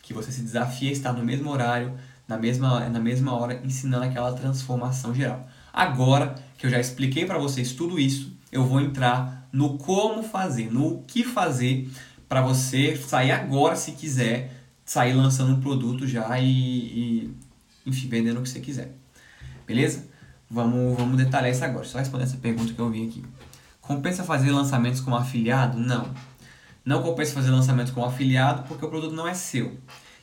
que você se desafia a estar no mesmo horário, na mesma, na mesma hora, ensinando aquela transformação geral. Agora que eu já expliquei para vocês tudo isso, eu vou entrar no como fazer, no que fazer para você sair agora, se quiser, sair lançando um produto já e, e, enfim, vendendo o que você quiser. Beleza? Vamos, vamos detalhar isso agora. Só responder essa pergunta que eu vi aqui. Compensa fazer lançamentos como afiliado? Não. Não compensa fazer lançamentos como afiliado porque o produto não é seu.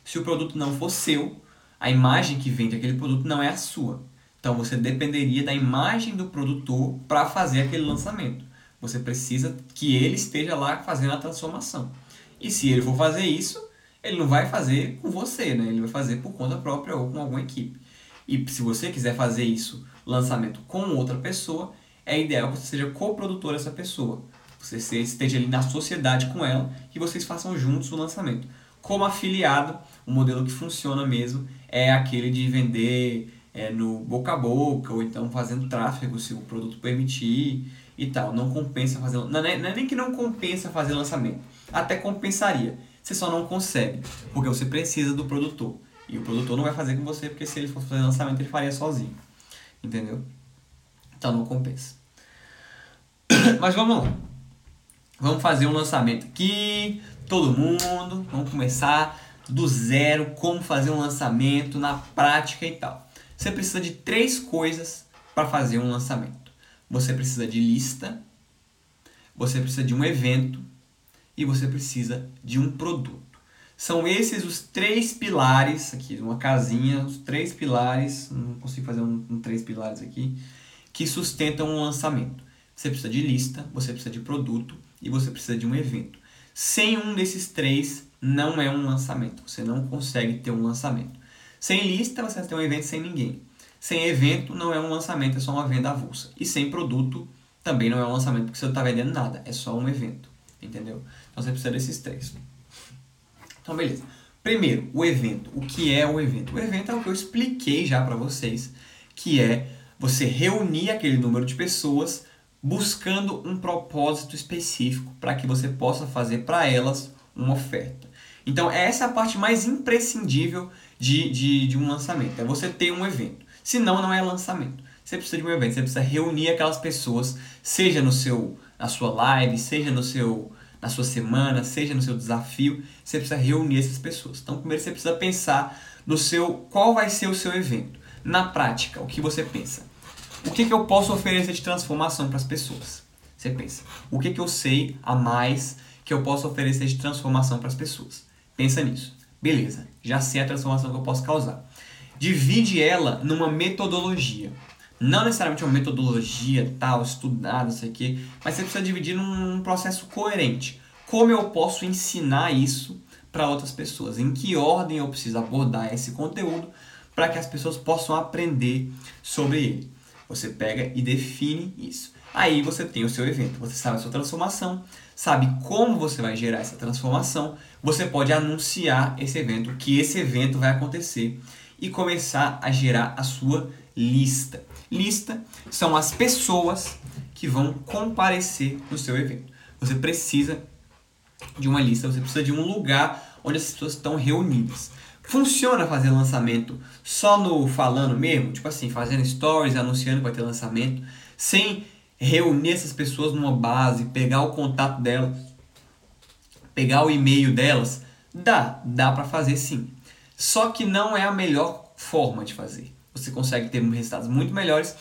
Se o produto não for seu, a imagem que vende aquele produto não é a sua. Então você dependeria da imagem do produtor para fazer aquele lançamento. Você precisa que ele esteja lá fazendo a transformação. E se ele for fazer isso, ele não vai fazer com você, né? Ele vai fazer por conta própria ou com alguma equipe. E se você quiser fazer isso, lançamento com outra pessoa, é ideal que você seja coprodutor dessa pessoa. Você esteja ali na sociedade com ela e vocês façam juntos o lançamento. Como afiliado, o modelo que funciona mesmo é aquele de vender é, no boca a boca, ou então fazendo tráfego se o produto permitir e tal. Não compensa fazer. Não é, não é nem que não compensa fazer lançamento. Até compensaria. Você só não consegue, porque você precisa do produtor. E o produtor não vai fazer com você, porque se ele fosse fazer lançamento, ele faria sozinho. Entendeu? Então não compensa. Mas vamos lá. Vamos fazer um lançamento aqui, todo mundo, vamos começar do zero, como fazer um lançamento na prática e tal. Você precisa de três coisas para fazer um lançamento. Você precisa de lista, você precisa de um evento e você precisa de um produto. São esses os três pilares aqui, uma casinha, os três pilares, não consigo fazer um, um três pilares aqui, que sustentam um lançamento. Você precisa de lista, você precisa de produto e você precisa de um evento. Sem um desses três, não é um lançamento. Você não consegue ter um lançamento. Sem lista, você ter um evento sem ninguém. Sem evento, não é um lançamento, é só uma venda avulsa. E sem produto, também não é um lançamento, porque você não está vendendo nada, é só um evento. Entendeu? Então você precisa desses três. Então, beleza. Primeiro, o evento. O que é o evento? O evento é o que eu expliquei já para vocês, que é você reunir aquele número de pessoas buscando um propósito específico para que você possa fazer para elas uma oferta. Então, essa é a parte mais imprescindível de, de, de um lançamento, é você ter um evento. Senão, não é lançamento. Você precisa de um evento, você precisa reunir aquelas pessoas, seja no seu, na sua live, seja no seu, na sua semana, seja no seu desafio, você precisa reunir essas pessoas. Então, primeiro você precisa pensar no seu, qual vai ser o seu evento. Na prática, o que você pensa? O que, que eu posso oferecer de transformação para as pessoas? Você pensa, o que, que eu sei a mais que eu posso oferecer de transformação para as pessoas? Pensa nisso. Beleza, já sei a transformação que eu posso causar. Divide ela numa metodologia. Não necessariamente uma metodologia tal, estudada, isso aqui, mas você precisa dividir num processo coerente. Como eu posso ensinar isso para outras pessoas? Em que ordem eu preciso abordar esse conteúdo para que as pessoas possam aprender sobre ele? Você pega e define isso. Aí você tem o seu evento, você sabe a sua transformação, sabe como você vai gerar essa transformação, você pode anunciar esse evento, que esse evento vai acontecer e começar a gerar a sua lista. Lista são as pessoas que vão comparecer no seu evento. Você precisa de uma lista, você precisa de um lugar onde as pessoas estão reunidas. Funciona fazer lançamento só no falando mesmo? Tipo assim, fazendo stories, anunciando que vai ter lançamento, sem reunir essas pessoas numa base, pegar o contato delas, pegar o e-mail delas? Dá, dá para fazer sim. Só que não é a melhor forma de fazer. Você consegue ter resultados muito melhores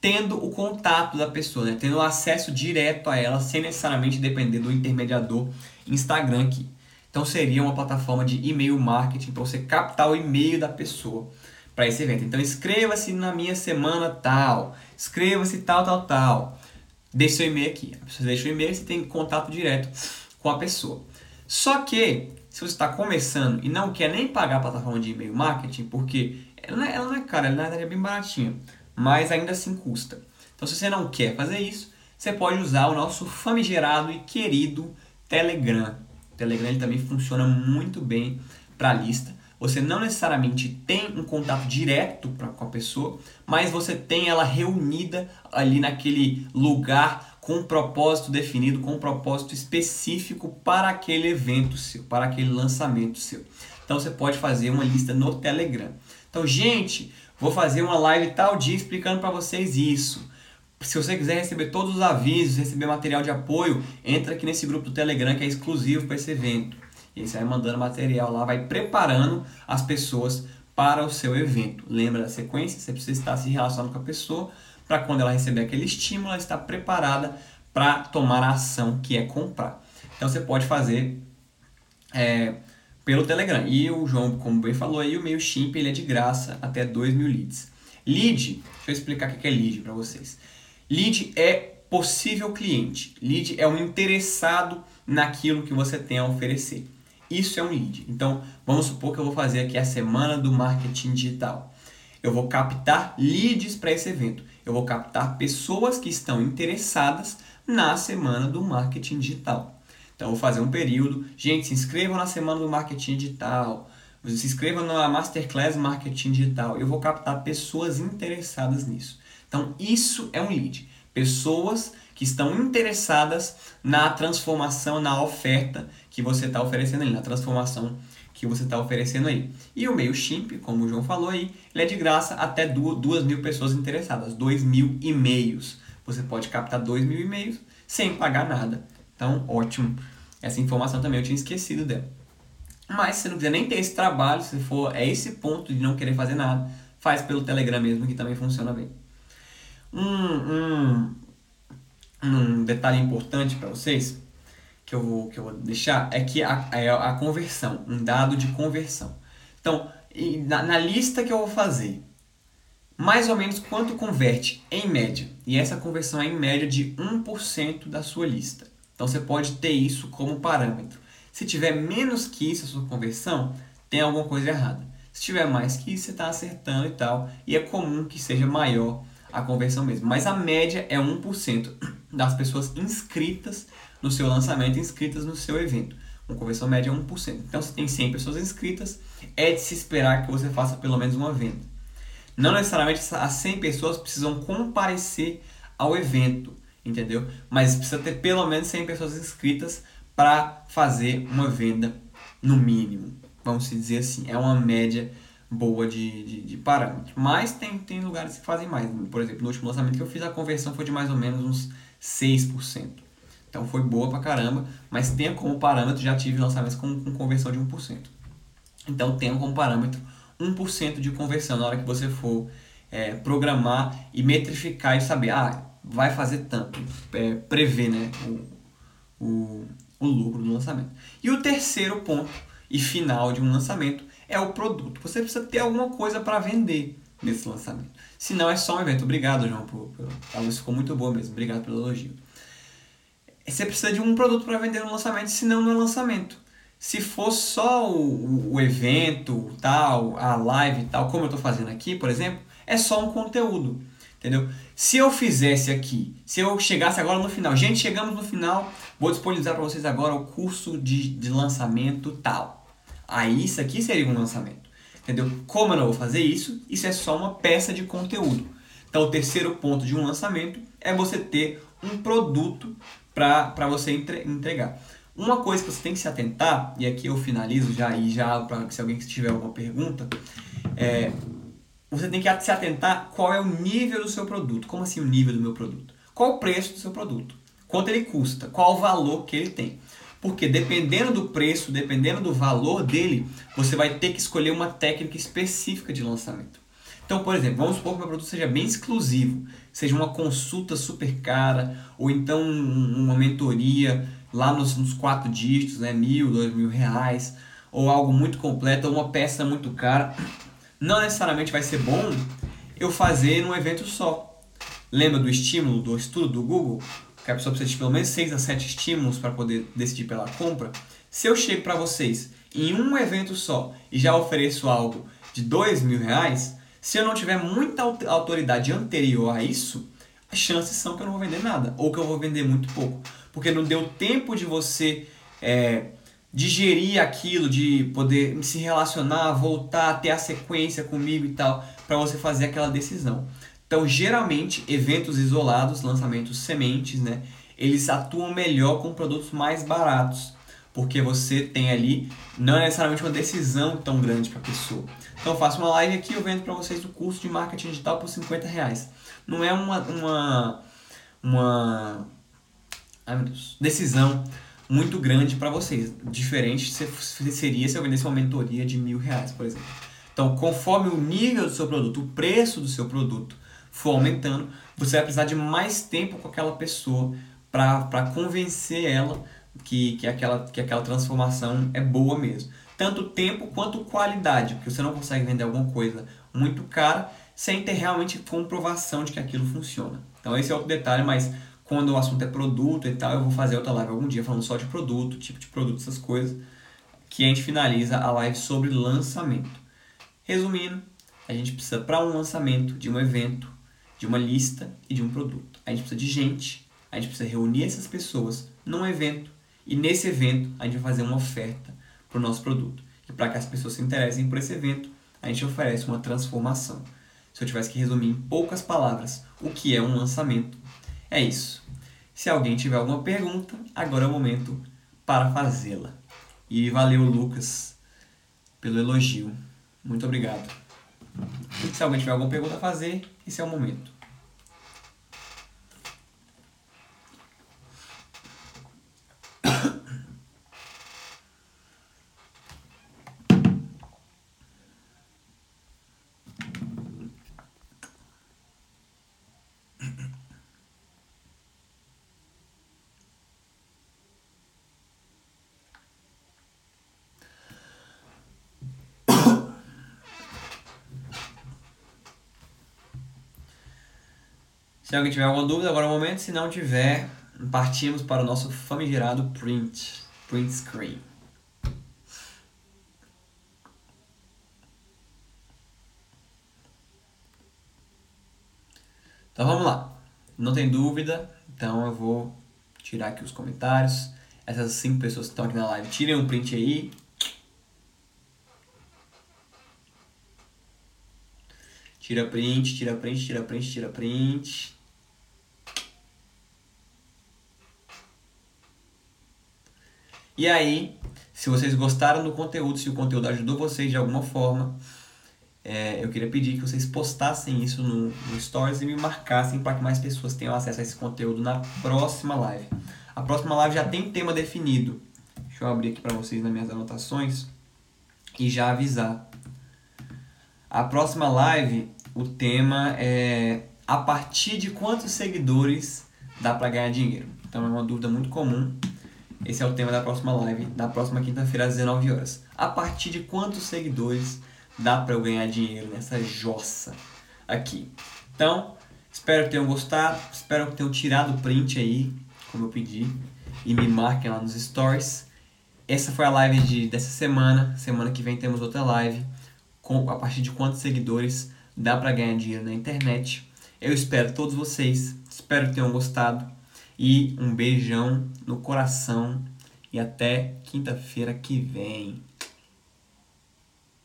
tendo o contato da pessoa, né? tendo acesso direto a ela, sem necessariamente depender do intermediador Instagram aqui. Então seria uma plataforma de e-mail marketing para você captar o e-mail da pessoa para esse evento. Então inscreva-se na minha semana tal, inscreva-se tal, tal, tal. Deixe seu e-mail aqui. Você deixa o e-mail, você tem contato direto com a pessoa. Só que se você está começando e não quer nem pagar a plataforma de e-mail marketing, porque ela não é, ela não é cara, ela na verdade é bem baratinha, mas ainda assim custa. Então se você não quer fazer isso, você pode usar o nosso famigerado e querido Telegram. Telegram ele também funciona muito bem para lista. Você não necessariamente tem um contato direto pra, com a pessoa, mas você tem ela reunida ali naquele lugar com um propósito definido, com um propósito específico para aquele evento seu, para aquele lançamento seu. Então você pode fazer uma lista no Telegram. Então, gente, vou fazer uma live tal dia explicando para vocês isso. Se você quiser receber todos os avisos, receber material de apoio, entra aqui nesse grupo do Telegram que é exclusivo para esse evento. E aí você vai mandando material lá, vai preparando as pessoas para o seu evento. Lembra da sequência? Você precisa estar se relacionando com a pessoa para quando ela receber aquele estímulo, ela estar preparada para tomar a ação que é comprar. Então você pode fazer é, pelo Telegram. E o João, como bem falou aí, o meio Chimp ele é de graça até 2 mil leads. Lead, deixa eu explicar o que é lead para vocês. Lead é possível cliente. Lead é um interessado naquilo que você tem a oferecer. Isso é um lead. Então, vamos supor que eu vou fazer aqui a semana do marketing digital. Eu vou captar leads para esse evento. Eu vou captar pessoas que estão interessadas na semana do marketing digital. Então, eu vou fazer um período. Gente, se inscrevam na semana do marketing digital. Se inscrevam na Masterclass Marketing Digital. Eu vou captar pessoas interessadas nisso. Então, isso é um lead. Pessoas que estão interessadas na transformação, na oferta que você está oferecendo aí, na transformação que você está oferecendo aí. E o MailChimp, como o João falou aí, ele é de graça até duas mil pessoas interessadas, dois mil e-mails. Você pode captar dois mil e-mails sem pagar nada. Então, ótimo. Essa informação também eu tinha esquecido dela. Mas se você não quiser nem ter esse trabalho, se for é esse ponto de não querer fazer nada, faz pelo Telegram mesmo, que também funciona bem. Um, um, um detalhe importante para vocês, que eu, vou, que eu vou deixar, é que a, é a conversão, um dado de conversão. Então, na, na lista que eu vou fazer, mais ou menos quanto converte em média. E essa conversão é em média de 1% da sua lista. Então você pode ter isso como parâmetro. Se tiver menos que isso a sua conversão, tem alguma coisa errada. Se tiver mais que isso, você está acertando e tal. E é comum que seja maior a conversão mesmo. Mas a média é 1% das pessoas inscritas no seu lançamento, inscritas no seu evento. Uma conversão média é 1%. Então, se tem 100 pessoas inscritas, é de se esperar que você faça pelo menos uma venda. Não necessariamente as 100 pessoas precisam comparecer ao evento, entendeu? Mas precisa ter pelo menos 100 pessoas inscritas para fazer uma venda no mínimo. Vamos dizer assim, é uma média boa de, de, de parâmetro. Mas tem, tem lugares que fazem mais. Por exemplo, no último lançamento que eu fiz, a conversão foi de mais ou menos uns 6%. Então foi boa pra caramba, mas tenha como parâmetro, já tive lançamentos com, com conversão de 1%. Então tenha como parâmetro 1% de conversão na hora que você for é, programar e metrificar e saber, ah, vai fazer tanto, é, prever né, o, o, o lucro do lançamento. E o terceiro ponto e final de um lançamento é o produto. Você precisa ter alguma coisa para vender nesse lançamento. Se não, é só um evento. Obrigado, João, por, por, a luz ficou muito boa mesmo. Obrigado pelo elogio. Você precisa de um produto para vender no lançamento, senão não é lançamento. Se for só o, o evento, tal, a live tal, como eu estou fazendo aqui, por exemplo, é só um conteúdo. Entendeu? Se eu fizesse aqui, se eu chegasse agora no final, gente, chegamos no final, vou disponibilizar para vocês agora o curso de, de lançamento tal. Aí isso aqui seria um lançamento. Entendeu? Como eu não vou fazer isso, isso é só uma peça de conteúdo. Então, o terceiro ponto de um lançamento é você ter um produto para você entre, entregar. Uma coisa que você tem que se atentar, e aqui eu finalizo já e já para se alguém tiver alguma pergunta, é, você tem que se atentar qual é o nível do seu produto. Como assim o nível do meu produto? Qual o preço do seu produto? Quanto ele custa? Qual o valor que ele tem? Porque dependendo do preço, dependendo do valor dele, você vai ter que escolher uma técnica específica de lançamento. Então, por exemplo, vamos supor que o meu produto seja bem exclusivo, seja uma consulta super cara, ou então uma mentoria lá nos, nos quatro dígitos, né, mil, dois mil reais, ou algo muito completo, ou uma peça muito cara, não necessariamente vai ser bom eu fazer num evento só. Lembra do estímulo, do estudo do Google? Que a pessoa precisa de pelo menos 6 a 7 estímulos para poder decidir pela compra. Se eu chego para vocês em um evento só e já ofereço algo de dois mil reais, se eu não tiver muita autoridade anterior a isso, as chances são que eu não vou vender nada ou que eu vou vender muito pouco porque não deu tempo de você é, digerir aquilo, de poder se relacionar, voltar, ter a sequência comigo e tal, para você fazer aquela decisão. Então, geralmente, eventos isolados, lançamentos sementes, né, eles atuam melhor com produtos mais baratos, porque você tem ali não é necessariamente uma decisão tão grande para a pessoa. Então, eu faço uma live aqui, eu vendo para vocês o curso de marketing digital por 50 reais. Não é uma, uma, uma ai meu Deus, decisão muito grande para vocês. Diferente seria se eu vendesse uma mentoria de mil reais, por exemplo. Então, conforme o nível do seu produto, o preço do seu produto for aumentando, você vai precisar de mais tempo com aquela pessoa para convencer ela que, que, aquela, que aquela transformação é boa mesmo. Tanto tempo quanto qualidade, porque você não consegue vender alguma coisa muito cara sem ter realmente comprovação de que aquilo funciona. Então esse é outro detalhe, mas quando o assunto é produto e tal, eu vou fazer outra live algum dia falando só de produto, tipo de produto, essas coisas, que a gente finaliza a live sobre lançamento. Resumindo, a gente precisa para um lançamento de um evento, de uma lista e de um produto. A gente precisa de gente, a gente precisa reunir essas pessoas num evento e nesse evento a gente vai fazer uma oferta para o nosso produto. E para que as pessoas se interessem por esse evento, a gente oferece uma transformação. Se eu tivesse que resumir em poucas palavras o que é um lançamento, é isso. Se alguém tiver alguma pergunta, agora é o momento para fazê-la. E valeu, Lucas, pelo elogio. Muito obrigado. Se alguém tiver alguma pergunta a fazer, esse é o momento. Se alguém tiver alguma dúvida, agora é o momento. Se não tiver, partimos para o nosso famigerado print, print screen. Então vamos lá. Não tem dúvida, então eu vou tirar aqui os comentários. Essas cinco pessoas que estão aqui na live, tirem um print aí. Tira print, tira print, tira print, tira print. E aí, se vocês gostaram do conteúdo, se o conteúdo ajudou vocês de alguma forma, é, eu queria pedir que vocês postassem isso no, no Stories e me marcassem para que mais pessoas tenham acesso a esse conteúdo na próxima live. A próxima live já tem tema definido. Deixa eu abrir aqui para vocês nas minhas anotações e já avisar. A próxima live, o tema é a partir de quantos seguidores dá para ganhar dinheiro. Então é uma dúvida muito comum esse é o tema da próxima live, da próxima quinta-feira às 19 horas. A partir de quantos seguidores dá para eu ganhar dinheiro nessa jossa aqui? Então, espero que tenham gostado, espero que tenham tirado o print aí, como eu pedi, e me marquem lá nos stories. Essa foi a live de, dessa semana. Semana que vem temos outra live com a partir de quantos seguidores dá para ganhar dinheiro na internet. Eu espero todos vocês, espero que tenham gostado. E um beijão no coração e até quinta-feira que vem.